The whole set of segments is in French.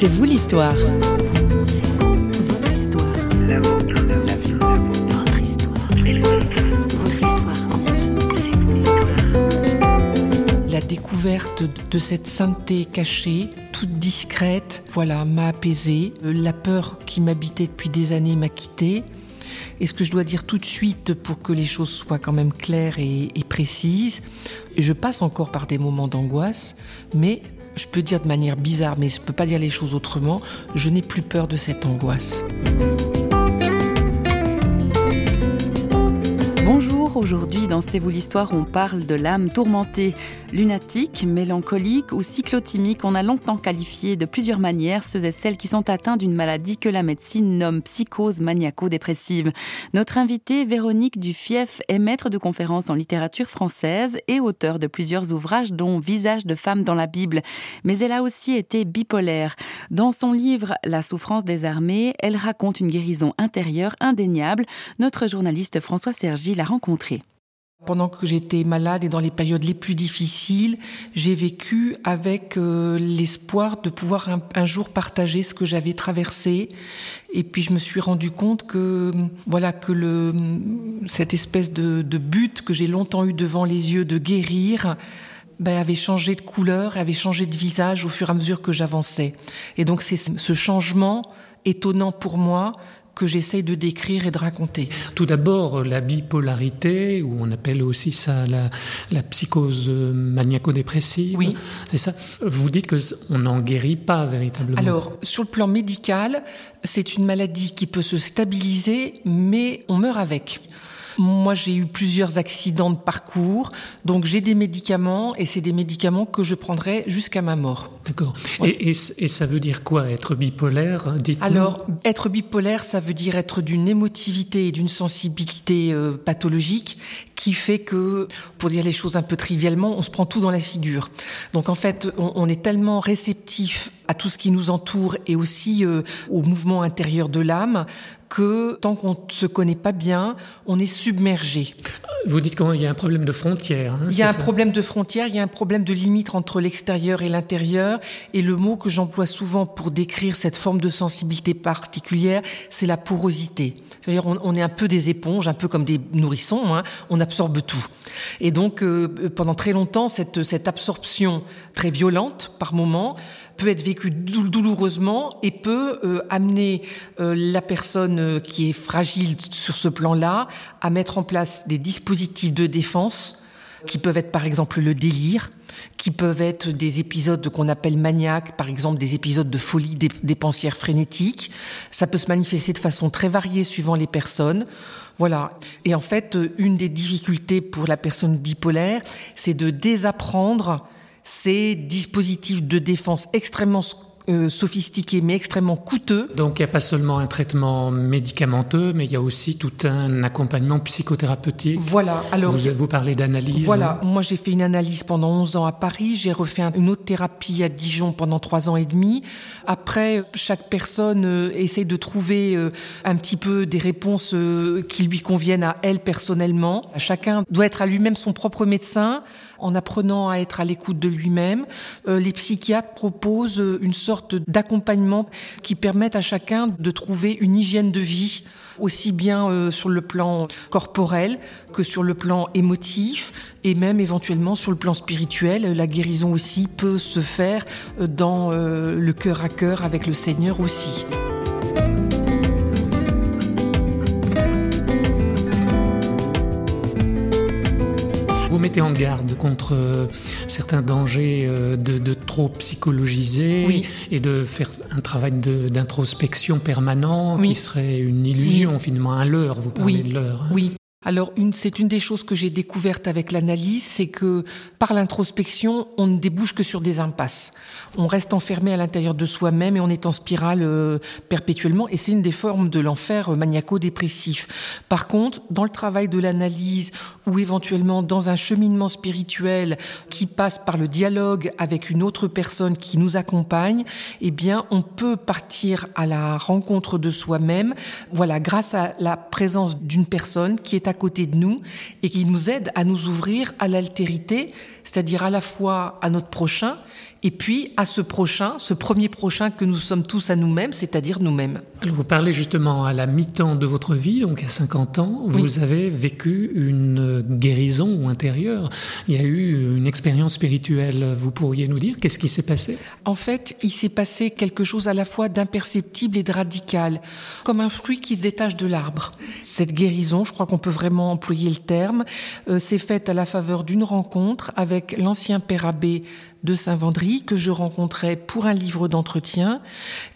C'est vous l'histoire. La découverte de cette sainteté cachée, toute discrète, voilà, m'a apaisée. La peur qui m'habitait depuis des années m'a quittée. Et ce que je dois dire tout de suite pour que les choses soient quand même claires et, et précises, je passe encore par des moments d'angoisse, mais je peux dire de manière bizarre, mais je ne peux pas dire les choses autrement, je n'ai plus peur de cette angoisse. Aujourd'hui dans C'est vous l'histoire, on parle de l'âme tourmentée. Lunatique, mélancolique ou cyclotimique, on a longtemps qualifié de plusieurs manières ceux et celles qui sont atteints d'une maladie que la médecine nomme psychose maniaco-dépressive. Notre invitée, Véronique Dufief, est maître de conférences en littérature française et auteur de plusieurs ouvrages dont Visage de femme dans la Bible. Mais elle a aussi été bipolaire. Dans son livre La souffrance des armées, elle raconte une guérison intérieure indéniable. Notre journaliste François Sergi l'a Pendant que j'étais malade et dans les périodes les plus difficiles, j'ai vécu avec euh, l'espoir de pouvoir un, jour partager ce que j'avais traversé. Et puis je me suis rendu compte que voilà que cette espèce de, de but que j'ai longtemps eu devant les yeux de guérir ben, avait changé de couleur, avait changé de visage au fur et à mesure que j'avançais. Et donc c'est ce changement étonnant pour moi que j'essaye de décrire et de raconter. Tout d'abord, la bipolarité, ou on appelle aussi ça la, la psychose maniaco-dépressive. Oui. C'est ça. Vous dites qu'on n'en guérit pas véritablement. Alors, sur le plan médical, c'est une maladie qui peut se stabiliser, mais on meurt avec. Moi, j'ai eu plusieurs accidents de parcours, donc j'ai des médicaments et c'est des médicaments que je prendrai jusqu'à ma mort. D'accord. Ouais. Et, et, et, ça veut dire quoi être bipolaire Alors, être bipolaire, ça veut dire être d'une émotivité et d'une sensibilité euh, pathologique qui fait que, pour dire les choses un peu trivialement, on se prend tout dans la figure. Donc en fait, on, on est tellement réceptif à tout ce qui nous entoure et aussi euh, au mouvement intérieur de l'âme que tant qu'on ne se connaît pas bien, on est submergé. Vous dites qu'il y a un problème de frontière. Hein, il y a un ça problème de frontière, il y a un problème de limite entre l'extérieur et l'intérieur. Et le mot que j'emploie souvent pour décrire cette forme de sensibilité particulière, c'est la porosité. On, on, est un peu des éponges, un peu comme des nourrissons, hein, on absorbe tout. Et donc euh, pendant très longtemps, cette, cette absorption très violente par moment peut être vécue douloureusement et peut euh, amener euh, la personne euh, qui est fragile sur ce plan-là à mettre en place des dispositifs de défense qui peuvent être par exemple le délire, qui peuvent être des épisodes qu'on appelle maniaques, par exemple des épisodes de folie dépensière frénétique. Ça peut se manifester de façon très variée suivant les personnes. Voilà. Et en fait, une des difficultés pour la personne bipolaire, c'est de désapprendre ces dispositifs de défense extrêmement euh, sophistiqué mais extrêmement coûteux. Donc il n'y a pas seulement un traitement médicamenteux, mais il y a aussi tout un accompagnement psychothérapeutique. Voilà. Alors vous, vous parlez d'analyse. Voilà. Moi j'ai fait une analyse pendant 11 ans à Paris. J'ai refait une autre thérapie à Dijon pendant 3 ans et demi. Après, chaque personne euh, essaie de trouver euh, un petit peu des réponses euh, qui lui conviennent à elle personnellement. Chacun doit être à lui-même son propre médecin en apprenant à être à l'écoute de lui-même. Euh, les psychiatres proposent une sorte d'accompagnement qui permettent à chacun de trouver une hygiène de vie aussi bien euh, sur le plan corporel que sur le plan émotif et même éventuellement sur le plan spirituel. La guérison aussi peut se faire dans euh, le cœur à cœur avec le Seigneur aussi. Vous mettez en garde contre euh, certains dangers euh, de, de, trop psychologiser oui. et de faire un travail d'introspection permanent oui. qui serait une illusion oui. finalement, un leurre, vous parlez de leurre. Hein. Oui. Alors, c'est une des choses que j'ai découvertes avec l'analyse, c'est que par l'introspection, on ne débouche que sur des impasses. On reste enfermé à l'intérieur de soi-même et on est en spirale euh, perpétuellement, et c'est une des formes de l'enfer euh, maniaco-dépressif. Par contre, dans le travail de l'analyse ou éventuellement dans un cheminement spirituel qui passe par le dialogue avec une autre personne qui nous accompagne, eh bien, on peut partir à la rencontre de soi-même, voilà, grâce à la présence d'une personne qui est à côté de nous et qui nous aide à nous ouvrir à l'altérité, c'est-à-dire à la fois à notre prochain et puis à ce prochain, ce premier prochain que nous sommes tous à nous-mêmes, c'est-à-dire nous-mêmes. Alors vous parlez justement à la mi-temps de votre vie, donc à 50 ans, vous avez vécu une guérison intérieure, il y a eu une expérience spirituelle, vous pourriez nous dire qu'est-ce qui s'est passé? En fait, il s'est passé quelque chose à la fois d'imperceptible et de radical, comme un fruit qui se détache de l'arbre. Cette guérison, je crois qu'on peut vraiment employer le terme, euh, s'est faite à la faveur d'une rencontre avec l'ancien père abbé de Saint-Vendry que je rencontrais pour un livre d'entretien.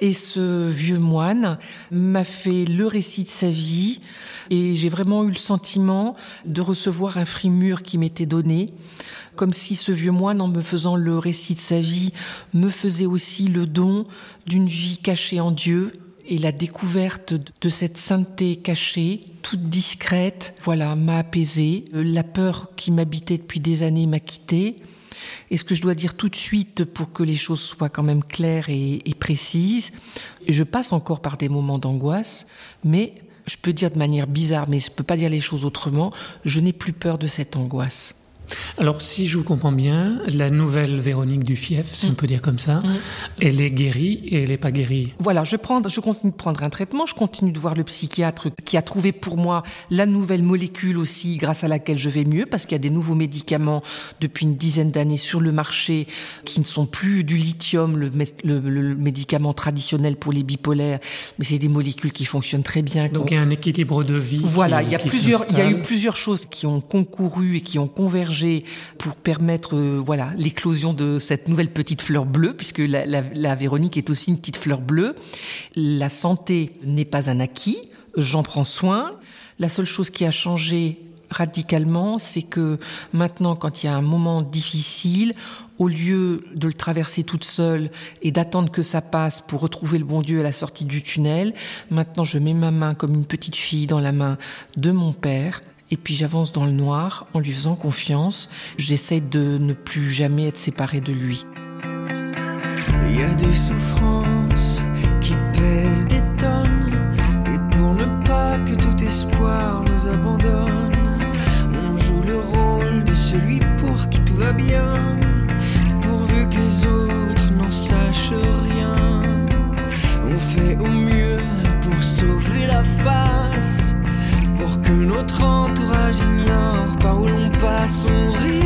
Et ce vieux moine m'a fait le récit de sa vie et j'ai vraiment eu le sentiment de recevoir un frimur qui m'était donné, comme si ce vieux moine, en me faisant le récit de sa vie, me faisait aussi le don d'une vie cachée en Dieu et la découverte de cette sainteté cachée, toute discrète, voilà, m'a apaisé. La peur qui m'habitait depuis des années m'a quitté. Et ce que je dois dire tout de suite pour que les choses soient quand même claires et, et précises, je passe encore par des moments d'angoisse, mais je peux dire de manière bizarre, mais je ne peux pas dire les choses autrement, je n'ai plus peur de cette angoisse. Alors, si je vous comprends bien, la nouvelle Véronique Dufief, si on mm. peut dire comme ça, mm. elle est guérie et elle n'est pas guérie. Voilà, je, prends, je continue de prendre un traitement, je continue de voir le psychiatre qui a trouvé pour moi la nouvelle molécule aussi grâce à laquelle je vais mieux, parce qu'il y a des nouveaux médicaments depuis une dizaine d'années sur le marché qui ne sont plus du lithium, le, le, médicament traditionnel pour les bipolaires, mais c'est des molécules qui fonctionnent très bien. Donc il y a un équilibre de vie. Voilà, il y a plusieurs, il y a eu plusieurs choses qui ont concouru et qui ont convergé pour permettre euh, voilà l'éclosion de cette nouvelle petite fleur bleue, puisque la, la Véronique est aussi une petite fleur bleue. La santé n'est pas un acquis, j'en prends soin. La seule chose qui a changé radicalement, c'est que maintenant, quand il y a un moment difficile, au lieu de le traverser toute seule et d'attendre que ça passe pour retrouver le bon Dieu à la sortie du tunnel, maintenant je mets ma main comme une petite fille dans la main de mon père et puis j'avance dans le noir en lui faisant confiance. J'essaie de ne plus jamais être séparée de lui. Il y a des souffrances qui pèsent des tonnes. Et pour ne pas que tout espoir nous abandonne, on joue le rôle de celui pour qui tout va bien. Notre entourage ignore par où l'on passe, on rit,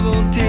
avons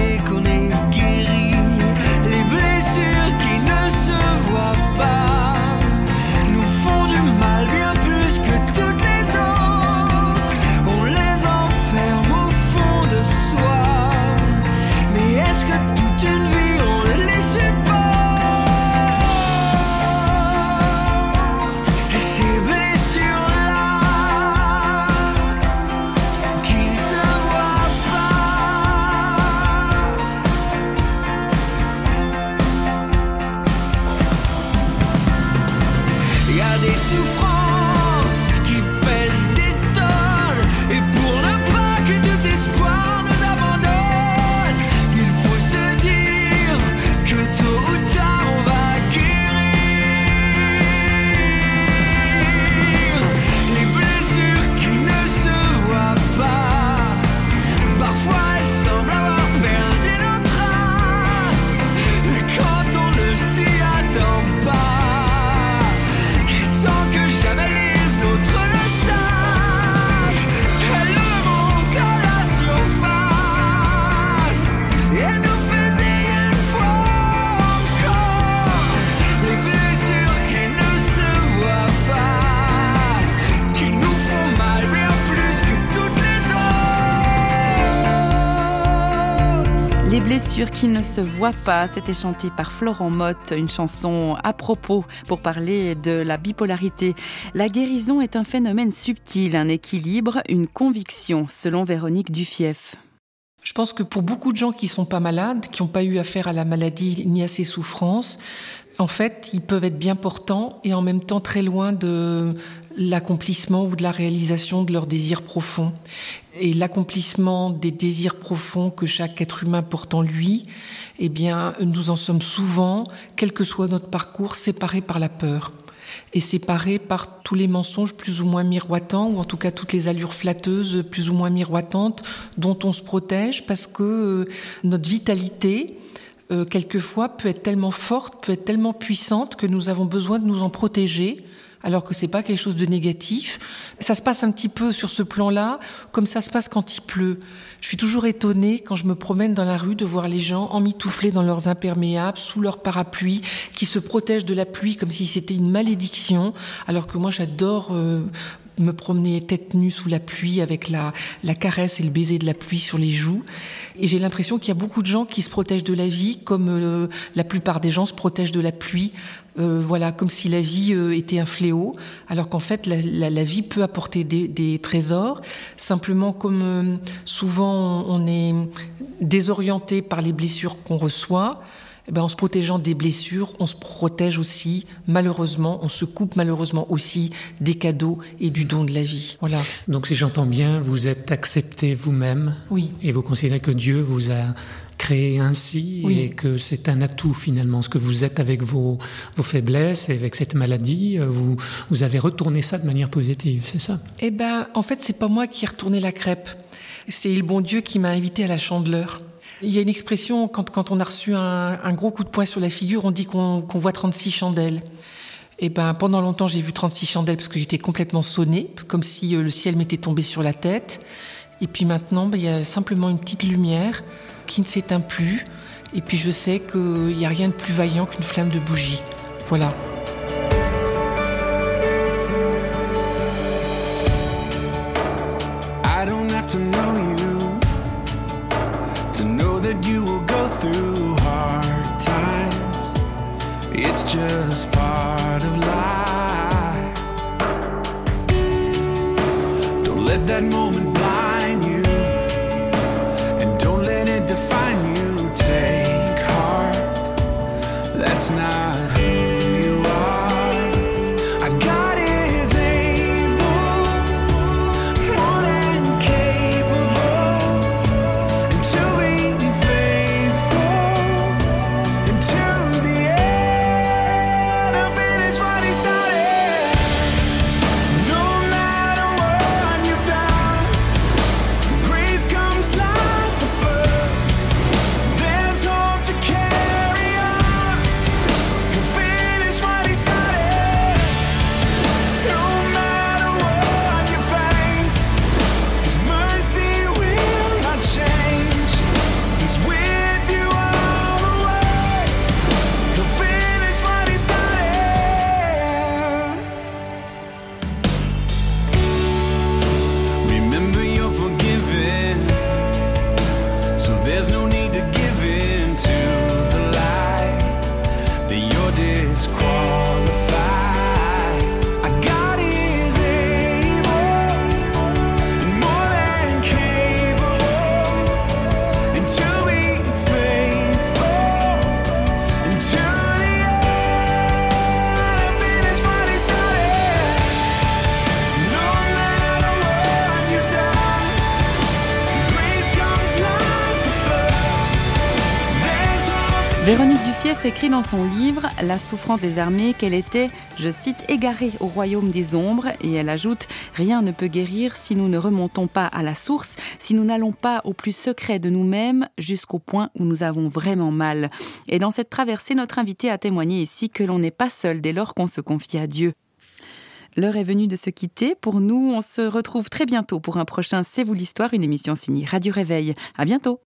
Les blessures qui ne se voient pas, c'était chanté par Florent Motte, une chanson à propos pour parler de la bipolarité. La guérison est un phénomène subtil, un équilibre, une conviction, selon Véronique Dufief. Je pense que pour beaucoup de gens qui sont pas malades, qui n'ont pas eu affaire à la maladie ni à ses souffrances, en fait, ils peuvent être bien portants et en même temps très loin de l'accomplissement ou de la réalisation de leurs désirs profonds. Et l'accomplissement des désirs profonds que chaque être humain porte en lui, eh bien, nous en sommes souvent, quel que soit notre parcours, séparés par la peur et séparés par tous les mensonges plus ou moins miroitants, ou en tout cas toutes les allures flatteuses plus ou moins miroitantes dont on se protège parce que euh, notre vitalité, euh, quelquefois, peut être tellement forte, peut être tellement puissante que nous avons besoin de nous en protéger alors que c'est pas quelque chose de négatif. Ça se passe un petit peu sur ce plan-là, comme ça se passe quand il pleut. Je suis toujours étonnée quand je me promène dans la rue de voir les gens emmitouflés dans leurs imperméables, sous leur parapluie, qui se protègent de la pluie comme si c'était une malédiction, alors que moi j'adore euh, me promener tête nue sous la pluie avec la, la caresse et le baiser de la pluie sur les joues. Et j'ai l'impression qu'il y a beaucoup de gens qui se protègent de la vie comme euh, la plupart des gens se protègent de la pluie. Euh, voilà, comme si la vie euh, était un fléau, alors qu'en fait la, la, la, vie peut apporter des, des trésors. Simplement, comme souvent on est désorienté par les blessures qu'on reçoit, eh ben, en se protégeant des blessures, on se protège aussi, malheureusement, on se coupe malheureusement aussi des cadeaux et du don de la vie. Voilà. Donc, si j'entends bien, vous êtes accepté vous-même. Oui. Et vous considérez que Dieu vous a créé ainsi Oui. et que c'est un atout finalement. Ce que vous êtes avec vos, vos faiblesses et avec cette maladie, euh, vous, vous avez retourné ça de manière positive, c'est ça? Eh ben, en fait, c'est pas moi qui ai retourné la crêpe. C'est le bon Dieu qui m'a invité à la chandeleur. Il y a une expression, quand, quand on a reçu un, gros coup de poing sur la figure, on dit qu'on qu voit 36 chandelles. Et ben, pendant longtemps, j'ai vu 36 chandelles parce que j'étais complètement sonnée, comme si euh, le ciel m'était tombé sur la tête. Et puis maintenant, ben, il y a simplement une petite lumière qui ne s'éteint plus. Et puis je sais qu'il n'y a rien de plus vaillant qu'une flamme de bougie. Voilà. Let that moment blind you, and don't let it define you. Take heart, that's not Véronique Dufief écrit dans son livre La souffrance des armées qu'elle était, je cite, égarée au royaume des ombres et elle ajoute Rien ne peut guérir si nous ne remontons pas à la source, si nous n'allons pas au plus secret de nous-mêmes jusqu'au point où nous avons vraiment mal. Et dans cette traversée, notre invité a témoigné ici que l'on n'est pas seul dès lors qu'on se confie à Dieu. L'heure est venue de se quitter. Pour nous, on se retrouve très bientôt pour un prochain C'est vous l'histoire, une émission signée Radio Réveil. À bientôt.